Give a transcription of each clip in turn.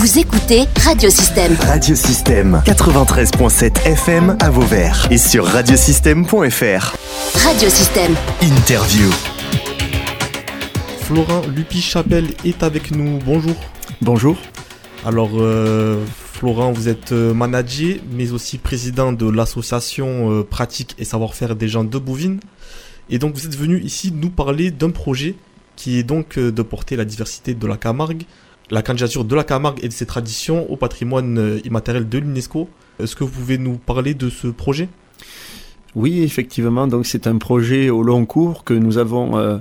Vous écoutez Radiosystème. Radiosystème 93.7 FM à Vauvert et sur radiosystème.fr. Radiosystème. Interview. Florent Lupi-Chapelle est avec nous. Bonjour. Bonjour. Alors, euh, Florent, vous êtes euh, manager, mais aussi président de l'association euh, Pratique et Savoir-faire des gens de Bouvines. Et donc, vous êtes venu ici nous parler d'un projet qui est donc euh, de porter la diversité de la Camargue, la candidature de la Camargue et de ses traditions au patrimoine euh, immatériel de l'UNESCO. Est-ce que vous pouvez nous parler de ce projet? Oui, effectivement, donc c'est un projet au long cours que nous avons euh,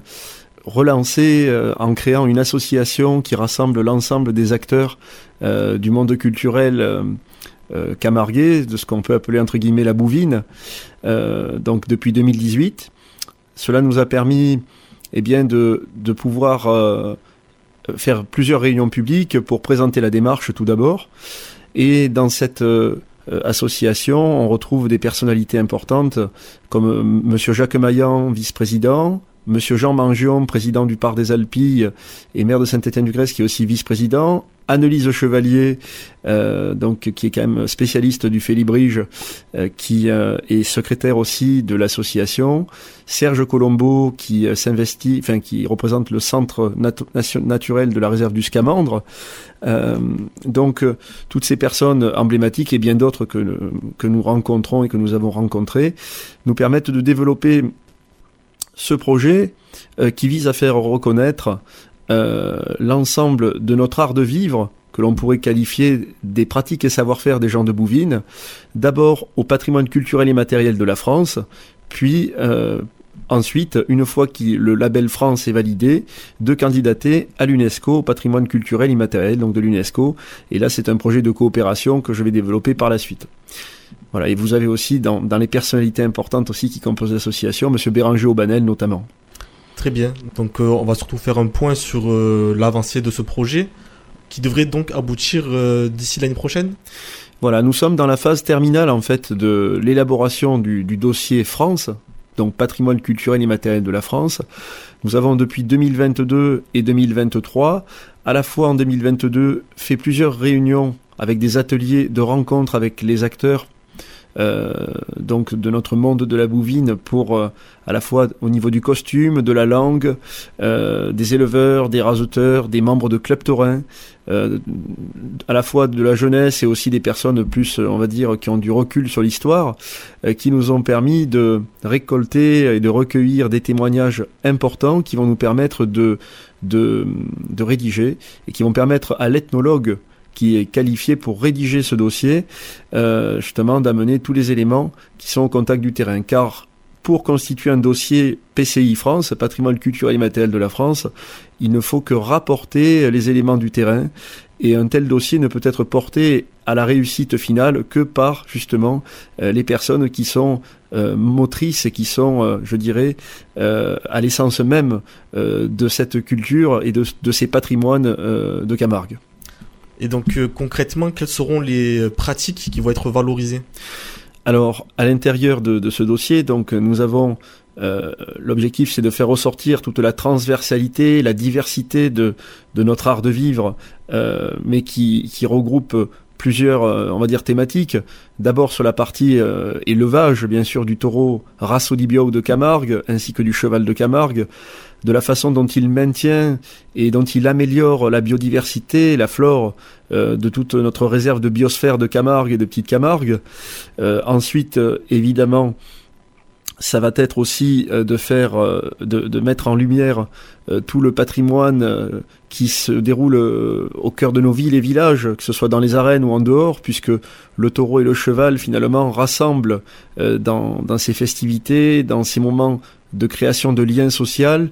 relancé euh, en créant une association qui rassemble l'ensemble des acteurs du monde culturel camarguais, de ce qu'on peut appeler entre guillemets la bouvine, donc depuis 2018. Cela nous a permis eh bien, de, pouvoir faire plusieurs réunions publiques pour présenter la démarche tout d'abord. Et dans cette euh, association, on retrouve des personnalités importantes comme euh, Monsieur Jacques Maillan, vice-président, Monsieur Jean Mangion, président du Parc des Alpilles et maire de Saint-Étienne-du-Grèce, qui est aussi vice-président, Annelise Chevalier, euh, donc qui est quand même spécialiste du Félibrige, euh, qui euh, est secrétaire aussi de l'association, Serge Colombo, qui s'investit, enfin qui représente le centre naturel de la réserve du Scamandre. Donc toutes ces personnes emblématiques et bien d'autres que, que nous rencontrons et que nous avons rencontrées nous permettent de développer ce projet qui vise à faire reconnaître l'ensemble de notre art de vivre que l'on pourrait qualifier des pratiques et savoir-faire des gens de Bouvines, d'abord au patrimoine culturel et matériel de la France, puis euh, ensuite, une fois que le label France est validé, de candidater à l'UNESCO, au patrimoine culturel immatériel donc de l'UNESCO. Et là, c'est un projet de coopération que je vais développer par la suite. Voilà, et vous avez aussi dans, les personnalités importantes aussi qui composent l'association, Monsieur Béranger Aubanel notamment. Très bien. Donc, euh, on va surtout faire un point sur euh, l'avancée de ce projet qui devrait donc aboutir euh, d'ici l'année prochaine. Voilà, nous sommes dans la phase terminale en fait de l'élaboration du, dossier France, donc patrimoine culturel et matériel de la France. Nous avons depuis 2022 et 2023, à la fois en 2022, fait plusieurs réunions avec des ateliers de rencontres avec les acteurs donc de notre monde de la bouvine pour euh, à la fois au niveau du costume, de la langue, euh, des éleveurs, des raseteurs, des membres de clubs taurins, euh, à la fois de la jeunesse et aussi des personnes plus, on va dire, qui ont du recul sur l'histoire, euh, qui nous ont permis de récolter et de recueillir des témoignages importants qui vont nous permettre de, de, de rédiger et qui vont permettre à l'ethnologue qui est qualifié pour rédiger ce dossier, euh, justement d'amener tous les éléments qui sont au contact du terrain. Car pour constituer un dossier PCI France, patrimoine culturel et matériel de la France, il ne faut que rapporter les éléments du terrain et un tel dossier ne peut être porté à la réussite finale que par justement euh, les personnes qui sont euh, motrices et qui sont, euh, je dirais, euh, à l'essence même euh, de cette culture et de, de ces patrimoines de Camargue. Et donc, euh, concrètement, quelles seront les euh, pratiques qui vont être valorisées? Alors, à l'intérieur de, ce dossier, donc nous avons euh, l'objectif, c'est de faire ressortir toute la transversalité, la diversité de, notre art de vivre, mais qui, qui regroupe plusieurs, on va dire, thématiques. D'abord sur la partie euh, élevage, bien sûr, du taureau Biao de Camargue, ainsi que du cheval de Camargue, de la façon dont il maintient et dont il améliore la biodiversité, la flore euh, de toute notre réserve de biosphère de Camargue et de Petite Camargue. Euh, ensuite, euh, évidemment, ça va être aussi de faire, de, mettre en lumière tout le patrimoine qui se déroule au cœur de nos villes et villages, que ce soit dans les arènes ou en dehors, puisque le taureau et le cheval finalement rassemblent dans ces festivités, dans ces moments de création de liens sociaux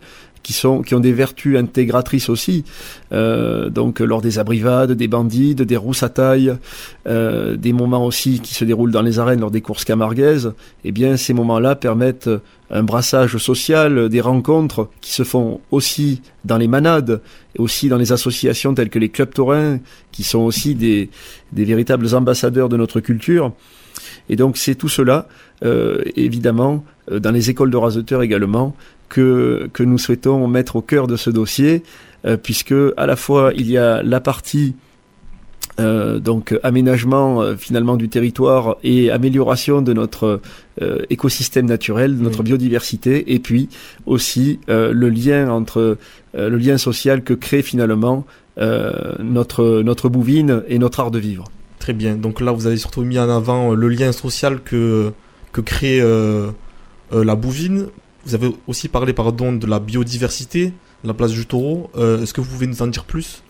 qui sont qui ont des vertus intégratrices aussi. Euh, donc lors des abrivades, des bandides, des rousses à taille, euh, des moments aussi qui se déroulent dans les arènes lors des courses camarguaises, eh bien ces moments-là permettent un brassage social, des rencontres qui se font aussi dans les manades, et aussi dans les associations telles que les clubs taurins, qui sont aussi des, des véritables ambassadeurs de notre culture. Et donc c'est tout cela, euh, évidemment, euh, dans les écoles de raseteurs également, que, que nous souhaitons mettre au cœur de ce dossier, euh, puisque à la fois il y a la partie euh, donc aménagement euh, finalement du territoire et amélioration de notre euh, écosystème naturel, de notre biodiversité, et puis aussi le lien entre le lien social que crée finalement notre notre bouvine et notre art de vivre. Très bien. Donc là, vous avez surtout mis en avant le lien social que que crée la bouvine. Vous avez aussi parlé pardon de la biodiversité, la place du taureau. Est-ce que vous pouvez nous en dire plus?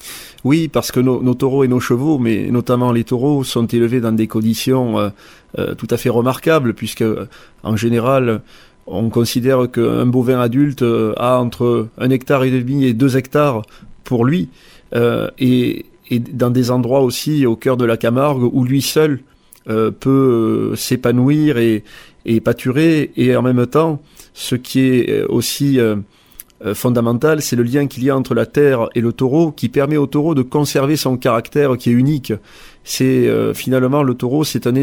Oui, parce que nos, taureaux et nos chevaux, mais notamment les taureaux, sont élevés dans des conditions euh, euh, tout à fait remarquables, puisque en général, on considère qu'un bovin adulte euh, a entre un hectare et demi et deux hectares pour lui, et, dans des endroits aussi au cœur de la Camargue où lui seul peut s'épanouir et, et pâturer, et en même temps, ce qui est aussi euh, fondamental, c'est le lien qu'il y a entre la terre et le taureau qui permet au taureau de conserver son caractère qui est unique. C'est euh, finalement le taureau, c'est un,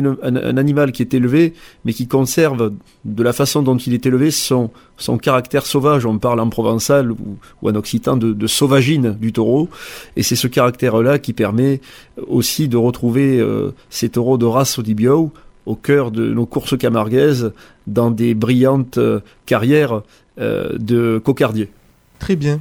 animal qui est élevé, mais qui conserve de la façon dont il est élevé son, son caractère sauvage. On parle en provençal ou, en occitan de, de, sauvagine du taureau, et c'est ce caractère-là qui permet aussi de retrouver euh, ces taureaux de race Odibio au cœur de nos courses camarguaises dans des brillantes carrières euh, de cocardier. Très bien.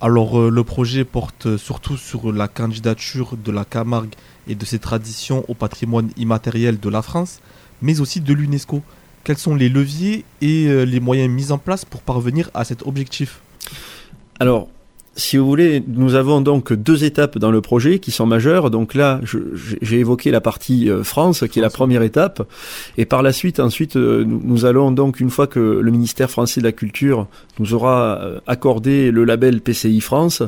Alors euh, le projet porte surtout sur la candidature de la Camargue et de ses traditions au patrimoine immatériel de la France, mais aussi de l'UNESCO. Quels sont les leviers et euh, les moyens mis en place pour parvenir à cet objectif? Alors, si vous voulez, nous avons donc deux étapes dans le projet qui sont majeures. Donc là, j'ai évoqué la partie euh, France, qui est la première étape. Et par la suite, ensuite, euh, nous, allons donc, une fois que le ministère français de la Culture nous aura euh, accordé le label PCI France,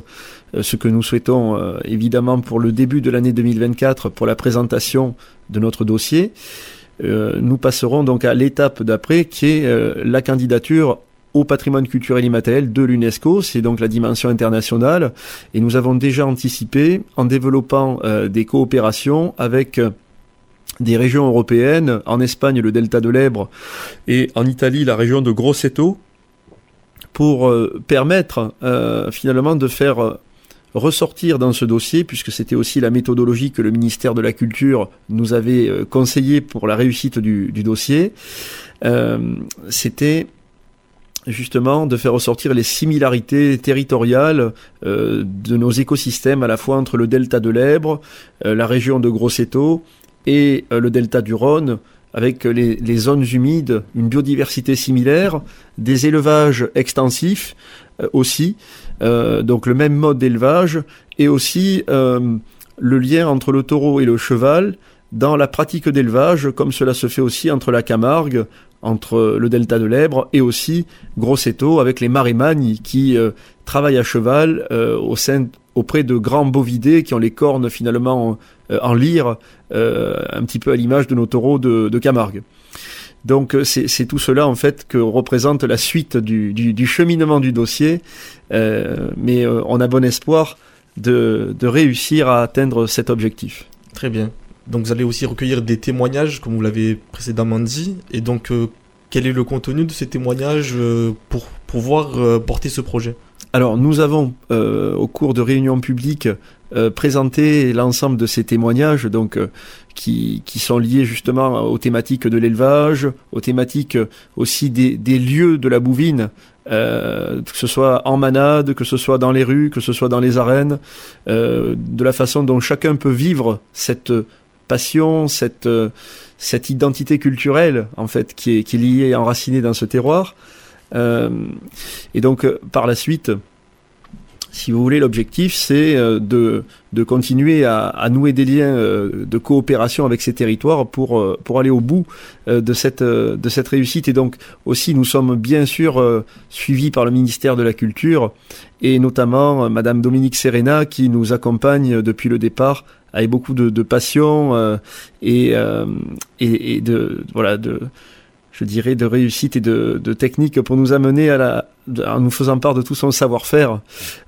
ce que nous souhaitons évidemment pour le début de l'année 2024, pour la présentation de notre dossier, nous passerons donc à l'étape d'après, qui est la candidature au patrimoine culturel immatériel de l'UNESCO, c'est donc la dimension internationale, et nous avons déjà anticipé en développant euh, des coopérations avec euh, des régions européennes, en Espagne le delta de l'Ebre. Et en Italie la région de Grosseto, pour euh, permettre finalement de faire ressortir dans ce dossier, puisque c'était aussi la méthodologie que le ministère de la Culture nous avait conseillé pour la réussite du, du dossier, c'était justement de faire ressortir les similarités territoriales euh, de nos écosystèmes à la fois entre le delta de l'Ebre, euh, la région de Grosseto et euh, le delta du Rhône, avec les, zones humides, une biodiversité similaire, des élevages extensifs aussi, donc le même mode d'élevage, et aussi le lien entre le taureau et le cheval dans la pratique d'élevage, comme cela se fait aussi entre la Camargue, entre le delta de l'Ebre et aussi Grosseto avec les marémagnes qui euh, travaillent à cheval euh, auprès de grands bovidés qui ont les cornes finalement euh, en lyre, un petit peu à l'image de nos taureaux de, Camargue. Donc c'est tout cela en fait que représente la suite du, cheminement du dossier, mais on a bon espoir de réussir à atteindre cet objectif. Très bien. Donc vous allez aussi recueillir des témoignages, comme vous l'avez précédemment dit. Et donc, euh, quel est le contenu de ces témoignages euh, pour pouvoir euh, porter ce projet? Alors nous avons au cours de réunions publiques présenté l'ensemble de ces témoignages donc qui, sont liés justement aux thématiques de l'élevage, aux thématiques aussi des, lieux de la bouvine, que ce soit en manade, que ce soit dans les rues, que ce soit dans les arènes, de la façon dont chacun peut vivre cette passion, cette, euh, cette identité culturelle en fait qui est, qui est liée, enracinée dans ce terroir. Euh, et donc euh, par la suite, si vous voulez, l'objectif c'est de, continuer à, nouer des liens de coopération avec ces territoires pour, pour aller au bout de, cette, de cette réussite. Et donc aussi, nous sommes bien sûr suivis par le ministère de la Culture et notamment Madame Dominique Serena qui nous accompagne depuis le départ avec beaucoup de, passion euh, et, euh, et, et, de voilà de je dirais de réussite et de, de technique pour nous amener à la en nous faisant part de tout son savoir-faire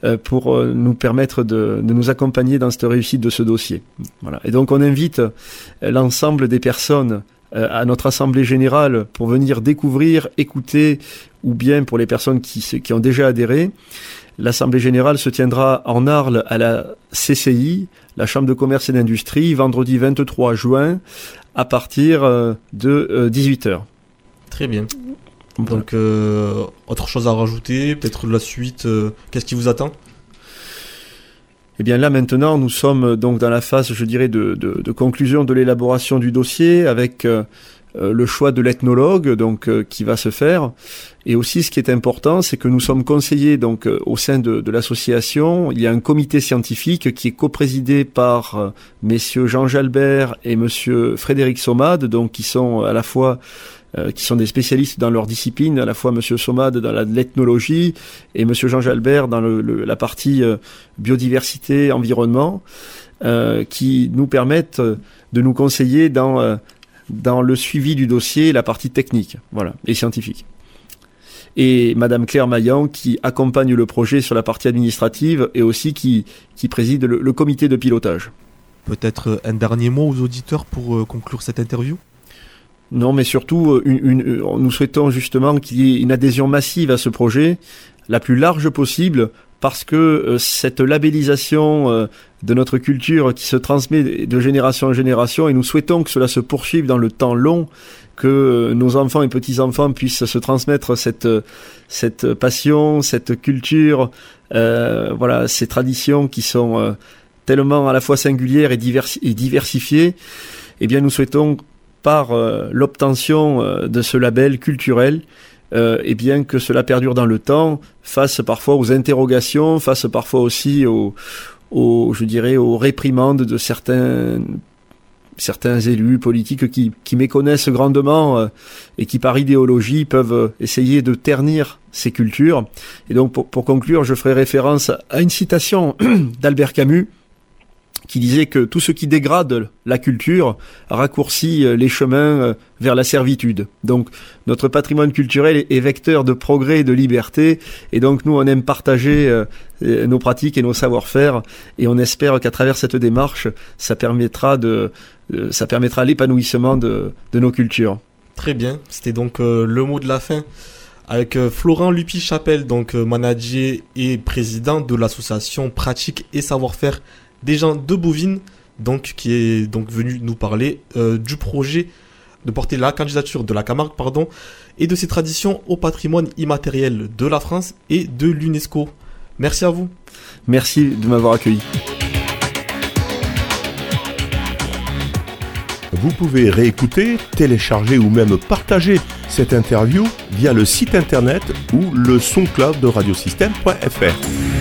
euh, pour nous permettre de, de, nous accompagner dans cette réussite de ce dossier. Voilà. Et donc on invite l'ensemble des personnes à notre assemblée générale pour venir découvrir, écouter, ou bien pour les personnes qui, qui ont déjà adhéré. L'assemblée générale se tiendra en Arles à la CCI la Chambre de commerce et d'industrie vendredi 23 juin à partir de 18h. Très bien. Donc, autre chose à rajouter, peut-être la suite, qu'est-ce qui vous attend? Eh bien là maintenant, nous sommes donc dans la phase, je dirais, de, conclusion de l'élaboration du dossier avec euh, euh, le choix de l'ethnologue donc euh, qui va se faire. Et aussi, ce qui est important, c'est que nous sommes conseillés donc au sein de, l'association. Il y a un comité scientifique qui est coprésidé par messieurs Jean Jalbert et monsieur Frédéric Somade, donc qui sont à la fois euh, qui sont des spécialistes dans leur discipline, à la fois Monsieur Somade dans l'ethnologie et Monsieur Jean Jalbert dans le, la partie euh, biodiversité, environnement, euh, qui nous permettent de nous conseiller dans dans le suivi du dossier, la partie technique, voilà, et scientifique. Et Madame Claire Maillan qui accompagne le projet sur la partie administrative et aussi qui, qui préside le, le comité de pilotage. Peut-être un dernier mot aux auditeurs pour conclure cette interview? Non, mais surtout, euh, une, euh, nous souhaitons justement qu'il y ait une adhésion massive à ce projet, la plus large possible, parce que euh, cette labellisation de notre culture qui se transmet de génération en génération, et nous souhaitons que cela se poursuive dans le temps long, que nos enfants et petits-enfants puissent se transmettre cette, cette passion, cette culture, voilà, ces traditions qui sont tellement à la fois singulières et, et diversifiées, eh bien nous souhaitons par euh, l'obtention euh, de ce label culturel, euh, et bien que cela perdure dans le temps, face parfois aux interrogations, face parfois aussi aux, je dirais, aux réprimandes de certains certains élus politiques qui, qui méconnaissent grandement et qui par idéologie peuvent essayer de ternir ces cultures. Et donc pour, pour conclure, je ferai référence à une citation d'Albert Camus qui disait que tout ce qui dégrade la culture raccourcit euh, les chemins euh, vers la servitude. Donc notre patrimoine culturel est vecteur de progrès et de liberté, et donc nous on aime partager euh, nos pratiques et nos savoir-faire, et on espère qu'à travers cette démarche, ça permettra de, ça permettra l'épanouissement de, de, nos cultures. Très bien, c'était donc le mot de la fin avec Florent Lupi-Chapelle, donc manager et président de l'association Pratique et Savoir-faire des gens de Bouvines, donc, qui est donc venu nous parler euh, du projet de porter la candidature de la Camargue, pardon, et de ses traditions au patrimoine immatériel de la France et de l'UNESCO. Merci à vous. Merci de m'avoir accueilli. Vous pouvez réécouter, télécharger ou même partager cette interview via le site internet ou le soncloud de radiosystème.fr.